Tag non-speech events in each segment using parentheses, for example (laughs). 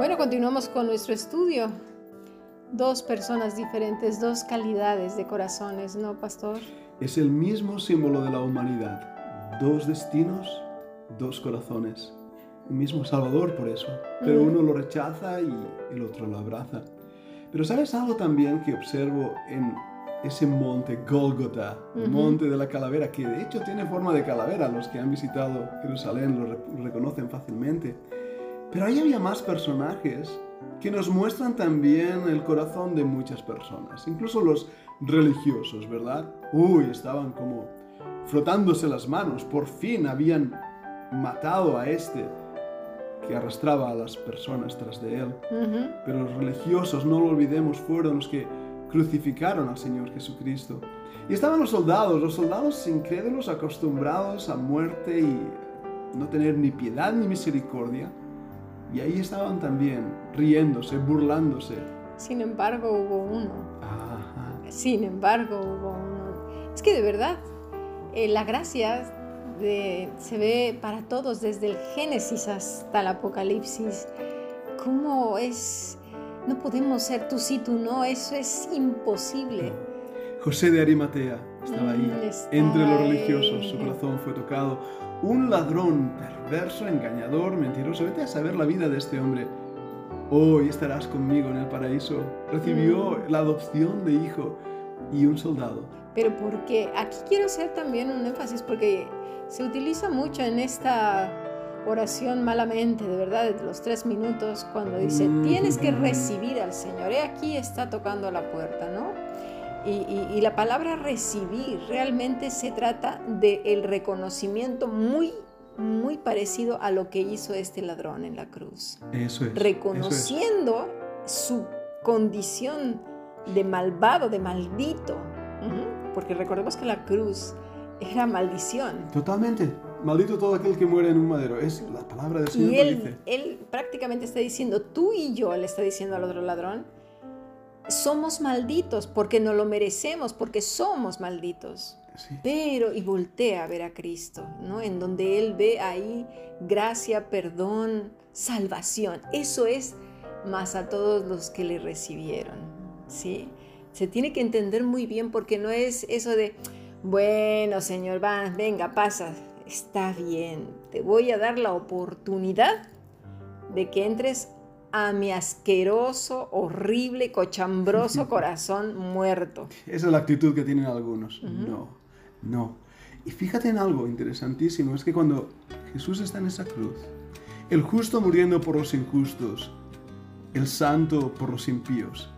Bueno, continuamos con nuestro estudio. Dos personas diferentes, dos calidades de corazones, ¿no, pastor? Es el mismo símbolo de la humanidad. Dos destinos, dos corazones. Un mismo Salvador por eso. Pero uno lo rechaza y el otro lo abraza. Pero ¿sabes algo también que observo en ese monte Golgotha, el monte de la calavera, que de hecho tiene forma de calavera? Los que han visitado Jerusalén lo reconocen fácilmente. Pero ahí había más personajes que nos muestran también el corazón de muchas personas, incluso los religiosos, ¿verdad? Uy, estaban como frotándose las manos, por fin habían matado a este que arrastraba a las personas tras de él. Pero los religiosos, no lo olvidemos, fueron los que crucificaron al Señor Jesucristo. Y estaban los soldados, los soldados incrédulos acostumbrados a muerte y no tener ni piedad ni misericordia. Y ahí estaban también, riéndose, burlándose. Sin embargo, hubo uno. Sin embargo, hubo uno. Es que de verdad, eh, la gracia de, se ve para todos desde el Génesis hasta el Apocalipsis. ¿Cómo es? No podemos ser tú sí, tú no. Eso es imposible. José de Arimatea estaba ahí, mm, entre los religiosos. Su corazón fue tocado un ladrón perverso, engañador, mentiroso. Vete a saber la vida de este hombre. Hoy estarás conmigo en el paraíso. Recibió mm. la adopción de hijo y un soldado. Pero porque aquí quiero hacer también un énfasis porque se utiliza mucho en esta oración malamente, de verdad, de los tres minutos, cuando dice, tienes que (laughs) recibir al Señor. He aquí está tocando la puerta, ¿no? Y, la palabra recibir realmente se trata del el reconocimiento muy, muy parecido a lo que hizo este ladrón en la cruz. Eso es. Reconociendo su condición de malvado, de maldito. Porque recordemos que la cruz era maldición. Totalmente. Maldito todo aquel que muere en un madero. Es la palabra del Señor. Y él, él prácticamente está diciendo, tú y yo, le está diciendo al otro ladrón, somos malditos porque no lo merecemos, porque somos malditos. Pero, y voltea a ver a Cristo, ¿no? En donde Él ve ahí gracia, perdón, salvación. Eso es más a todos los que le recibieron, ¿sí? Se tiene que entender muy bien porque no es eso de, bueno, Señor, va, venga, pasa, está bien, te voy a dar la oportunidad de que entres a mi asqueroso, horrible, cochambroso (laughs) corazón muerto. Esa es la actitud que tienen algunos. No, no. Y fíjate en algo interesantísimo, es que cuando Jesús está en esa cruz, el justo muriendo por los injustos, el santo por los impíos,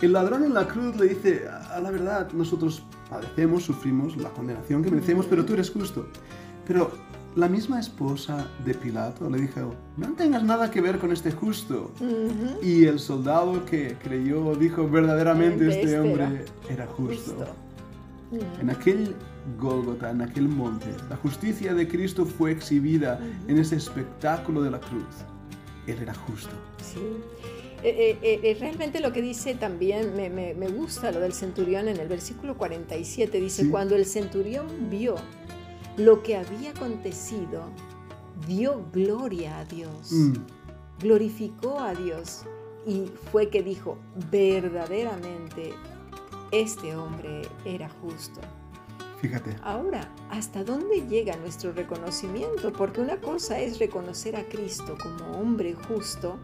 el ladrón en la cruz le dice, a la verdad, nosotros padecemos, sufrimos la condenación que merecemos, pero tú eres justo. Pero la misma esposa de Pilato le dijo, no tengas nada que ver con este justo. Y el soldado que creyó dijo, verdaderamente este, este hombre era, justo. En aquel Gólgota, en aquel monte, la justicia de Cristo fue exhibida en ese espectáculo de la cruz. Él era justo. Sí. Eh, eh, eh, realmente lo que dice también, me, me, gusta lo del centurión en el versículo 47, dice, cuando el centurión vio lo que había acontecido, dio gloria a Dios, mm. glorificó a Dios y fue que dijo, verdaderamente este hombre era justo. Fíjate. Ahora, ¿hasta dónde llega nuestro reconocimiento? Porque una cosa es reconocer a Cristo como hombre justo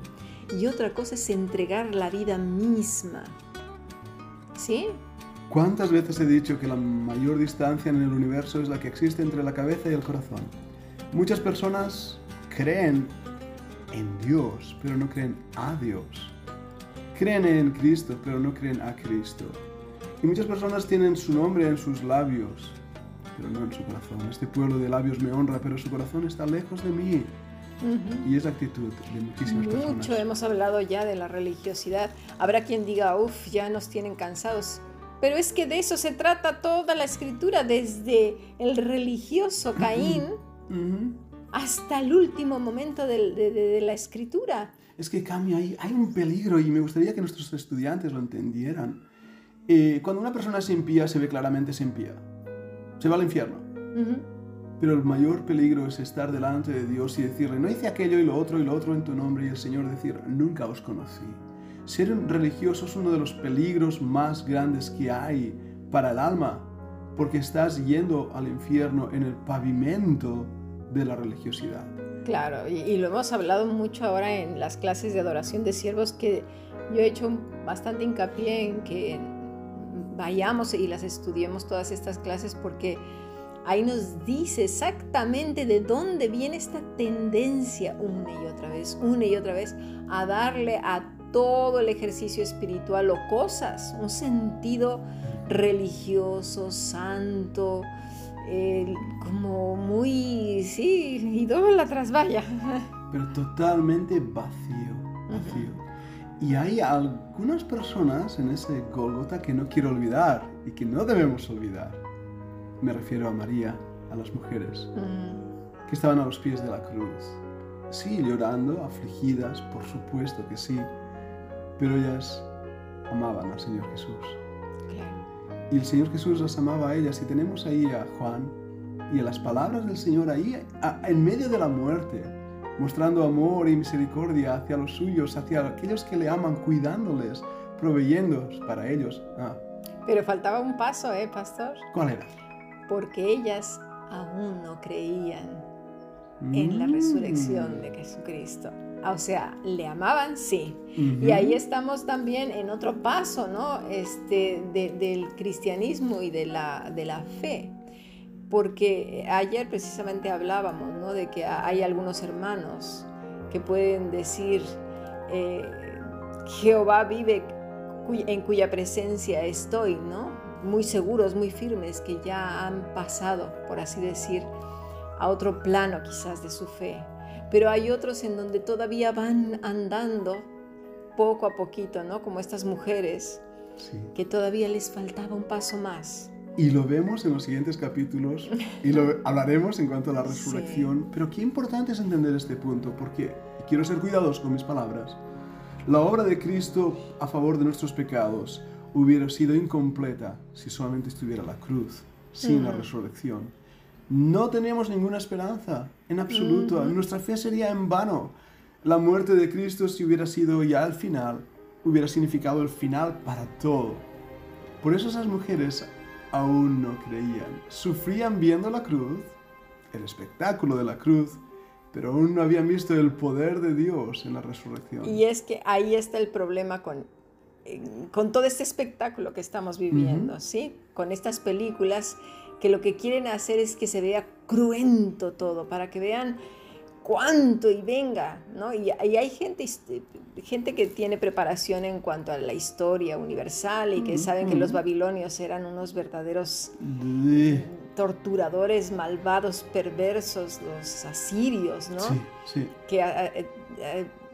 y otra cosa es entregar la vida misma. ¿Sí? ¿Cuántas veces he dicho que la mayor distancia en el universo es la que existe entre la cabeza y el corazón? Muchas personas creen en Dios, pero no creen a Dios. Creen en Cristo, pero no creen a Cristo. Y muchas personas tienen su nombre en sus labios, pero no en su corazón. Este pueblo de labios me honra, pero su corazón está lejos de mí. Y es actitud de muchísimas personas. Mucho hemos hablado ya de la religiosidad. Habrá quien diga, uff, ya nos tienen cansados. Pero es que de eso se trata toda la escritura, desde el religioso Caín hasta el último momento de, la escritura. Es que cambia, hay, hay un peligro y me gustaría que nuestros estudiantes lo entendieran. Eh, cuando una persona se impía, se ve claramente se impía. Se va al infierno. Pero el mayor peligro es estar delante de Dios y decirle, no hice aquello y lo otro y lo otro en tu nombre y el Señor decir, nunca os conocí. Ser religioso es uno de los peligros más grandes que hay para el alma, porque estás yendo al infierno en el pavimento de la religiosidad. Claro, y, lo hemos hablado mucho ahora en las clases de adoración de siervos, que yo he hecho bastante hincapié en que vayamos y las estudiemos todas estas clases porque ahí nos dice exactamente de dónde viene esta tendencia una y otra vez, una y otra vez, a darle a todo el ejercicio espiritual o cosas, un sentido religioso, santo, como muy, sí, idólatras, vaya. Pero totalmente vacío, vacío. Y hay algunas personas en ese Golgota que no quiero olvidar y que no debemos olvidar. Me refiero a María, a las mujeres, que estaban a los pies de la cruz. Sí, llorando, afligidas, por supuesto que sí, pero ellas amaban al Señor Jesús. Y el Señor Jesús las amaba a ellas. Y tenemos ahí a Juan y a las palabras del Señor ahí, en medio de la muerte, mostrando amor y misericordia hacia los suyos, hacia aquellos que le aman, cuidándoles, proveyendo para ellos. Ah. Pero faltaba un paso, ¿eh, pastor? ¿Cuál era? Porque ellas aún no creían en la resurrección de Jesucristo. O sea, le amaban, sí. Y ahí estamos también en otro paso, ¿no? Este, del cristianismo y de la, de la fe. Porque ayer precisamente hablábamos, ¿no? De que hay algunos hermanos que pueden decir, eh, Jehová vive en cuya presencia estoy, ¿no? Muy seguros, muy firmes, que ya han pasado, por así decir, a otro plano quizás de su fe pero hay otros en donde todavía van andando poco a poquito, ¿no? Como estas mujeres, que todavía les faltaba un paso más. Y lo vemos en los siguientes capítulos y lo (laughs) hablaremos en cuanto a la resurrección. Pero qué importante es entender este punto, porque quiero ser cuidadoso con mis palabras. La obra de Cristo a favor de nuestros pecados hubiera sido incompleta si solamente estuviera la cruz, sin la resurrección no teníamos ninguna esperanza en absoluto. Nuestra fe sería en vano. La muerte de Cristo, si hubiera sido ya el final, hubiera significado el final para todo. Por eso esas mujeres aún no creían. Sufrían viendo la cruz, el espectáculo de la cruz, pero aún no habían visto el poder de Dios en la resurrección. Y es que ahí está el problema con, eh, con todo este espectáculo que estamos viviendo, ¿sí? Con estas películas que lo que quieren hacer es que se vea cruento todo, para que vean cuánto y venga, ¿no? Y, hay gente, este, gente que tiene preparación en cuanto a la historia universal y que saben que los babilonios eran unos verdaderos torturadores, malvados, perversos, los asirios, ¿no? Sí, sí. Que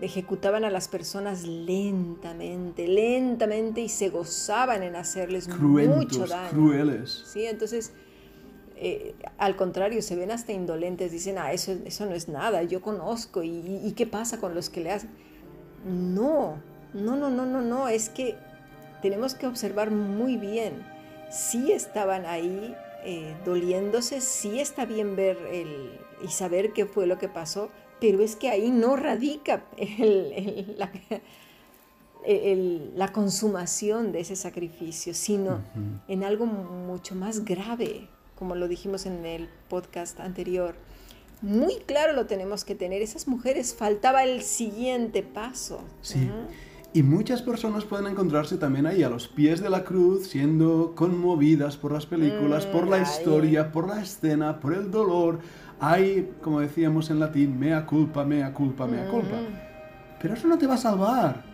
ejecutaban a las personas lentamente, lentamente y se gozaban en hacerles mucho daño. crueles. Sí, entonces eh, al contrario, se ven hasta indolentes, dicen, ah, eso, eso no es nada, yo conozco, ¿y, qué pasa con los que le hacen? No, no, no, no, no, no, es que tenemos que observar muy bien, si estaban ahí eh, doliéndose, sí está bien ver el, y saber qué fue lo que pasó, pero es que ahí no radica la, consumación de ese sacrificio, sino en algo mucho más grave, como lo dijimos en el podcast anterior. Muy claro lo tenemos que tener. Esas mujeres faltaba el siguiente paso. Sí. Y muchas personas pueden encontrarse también ahí a los pies de la cruz, siendo conmovidas por las películas, por la mm, historia, por la escena, por el dolor. Hay, como decíamos en latín, mea culpa, mea culpa, mea culpa. Mm. Pero eso no te va a salvar.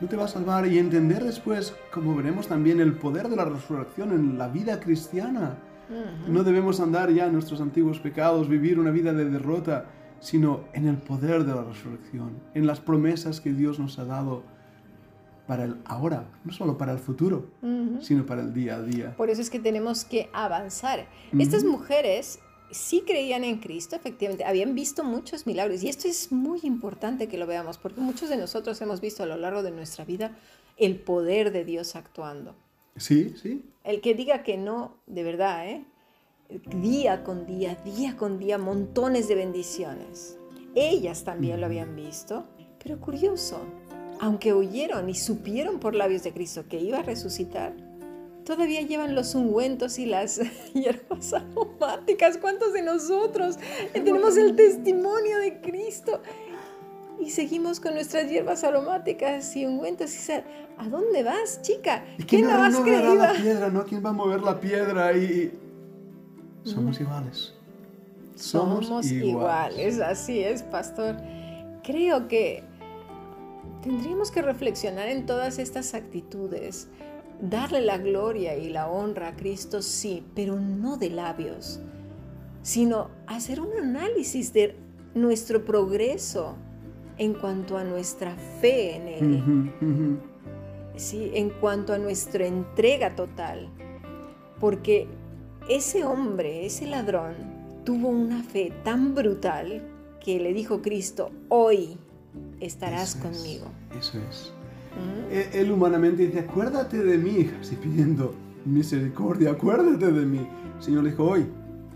No te va a salvar y entender después, como veremos también, el poder de la resurrección en la vida cristiana no debemos andar ya en nuestros antiguos pecados, vivir una vida de derrota, sino en el poder de la resurrección, en las promesas que Dios nos ha dado para el ahora, no solo para el futuro, sino para el día a día. Por eso es que tenemos que avanzar. Estas mujeres sí creían en Cristo, efectivamente, habían visto muchos milagros y esto es muy importante que lo veamos porque muchos de nosotros hemos visto a lo largo de nuestra vida el poder de Dios actuando. Sí, sí. El que diga que no, de verdad, ¿eh? día con día, día con día, montones de bendiciones. Ellas también lo habían visto, pero curioso, aunque oyeron y supieron por labios de Cristo que iba a resucitar, todavía llevan los ungüentos y las (laughs) hierbas aromáticas. ¿Cuántos de nosotros tenemos el testimonio de Cristo? Y seguimos con nuestras hierbas aromáticas y ungüentos. Y ¿A dónde vas, chica? ¿Quién no, has creído? la piedra, ¿no? ¿Quién va a mover la piedra? Y somos iguales. Somos, iguales. Así es, pastor. Creo que tendríamos que reflexionar en todas estas actitudes. Darle la gloria y la honra a Cristo, sí, pero no de labios, sino hacer un análisis de nuestro progreso en cuanto a nuestra fe en Él, ¿sí? en cuanto a nuestra entrega total, porque ese hombre, ese ladrón, tuvo una fe tan brutal que le dijo Cristo, hoy estarás conmigo. eso es. E, él, humanamente dice, acuérdate de mí, así pidiendo misericordia, acuérdate de mí. El Señor le dijo, hoy,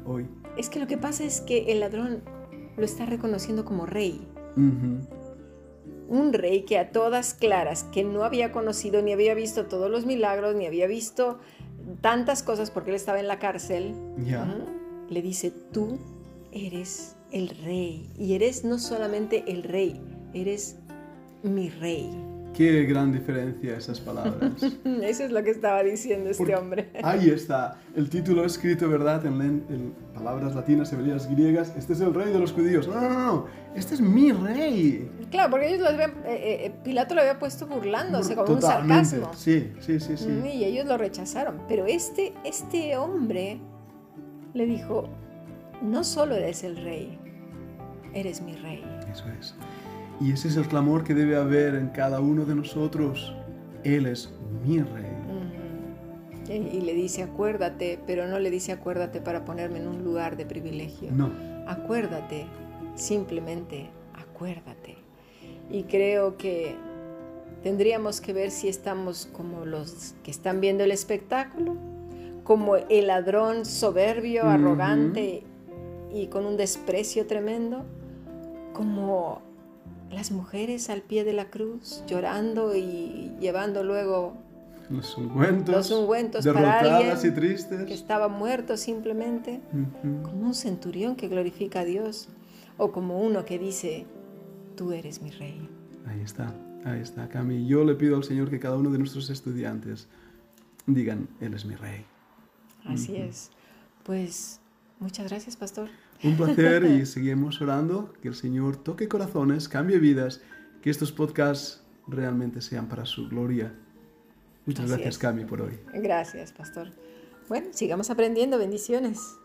hoy. Es que lo que pasa es que el ladrón lo está reconociendo como rey. Un rey que a todas claras, que no había conocido ni había visto todos los milagros, ni había visto tantas cosas porque él estaba en la cárcel, le dice, tú eres el rey. Y eres no solamente el rey, eres mi rey. Qué gran diferencia esas palabras. (laughs) Eso es lo que estaba diciendo este hombre. Ahí está, el título escrito, ¿verdad? En, palabras latinas, hebreas, griegas. Este es el rey de los judíos. No, no, no, este es mi rey. Claro, porque ellos lo habían, eh, eh, Pilato lo había puesto burlándose, como un sarcasmo. Sí, sí, sí, sí. Y ellos lo rechazaron. Pero este, este hombre le dijo, no solo eres el rey, eres mi rey. Eso es. Y ese es el clamor que debe haber en cada uno de nosotros. Él es mi rey. Y le dice acuérdate, pero no le dice acuérdate para ponerme en un lugar de privilegio. No. Acuérdate, simplemente acuérdate. Y creo que tendríamos que ver si estamos como los que están viendo el espectáculo, como el ladrón soberbio, arrogante y con un desprecio tremendo, como las mujeres al pie de la cruz, llorando y llevando luego los ungüentos, los ungüentos para alguien y tristes. que estaba muerto simplemente, como un centurión que glorifica a Dios, o como uno que dice, tú eres mi rey. Ahí está, ahí está, Cami. Yo le pido al Señor que cada uno de nuestros estudiantes digan, Él es mi rey. Así es. Pues muchas gracias, pastor. Un placer y seguimos orando que el Señor toque corazones, cambie vidas, que estos podcasts realmente sean para su gloria. Muchas gracias, Cami, por hoy. Gracias, pastor. Bueno, sigamos aprendiendo. Bendiciones.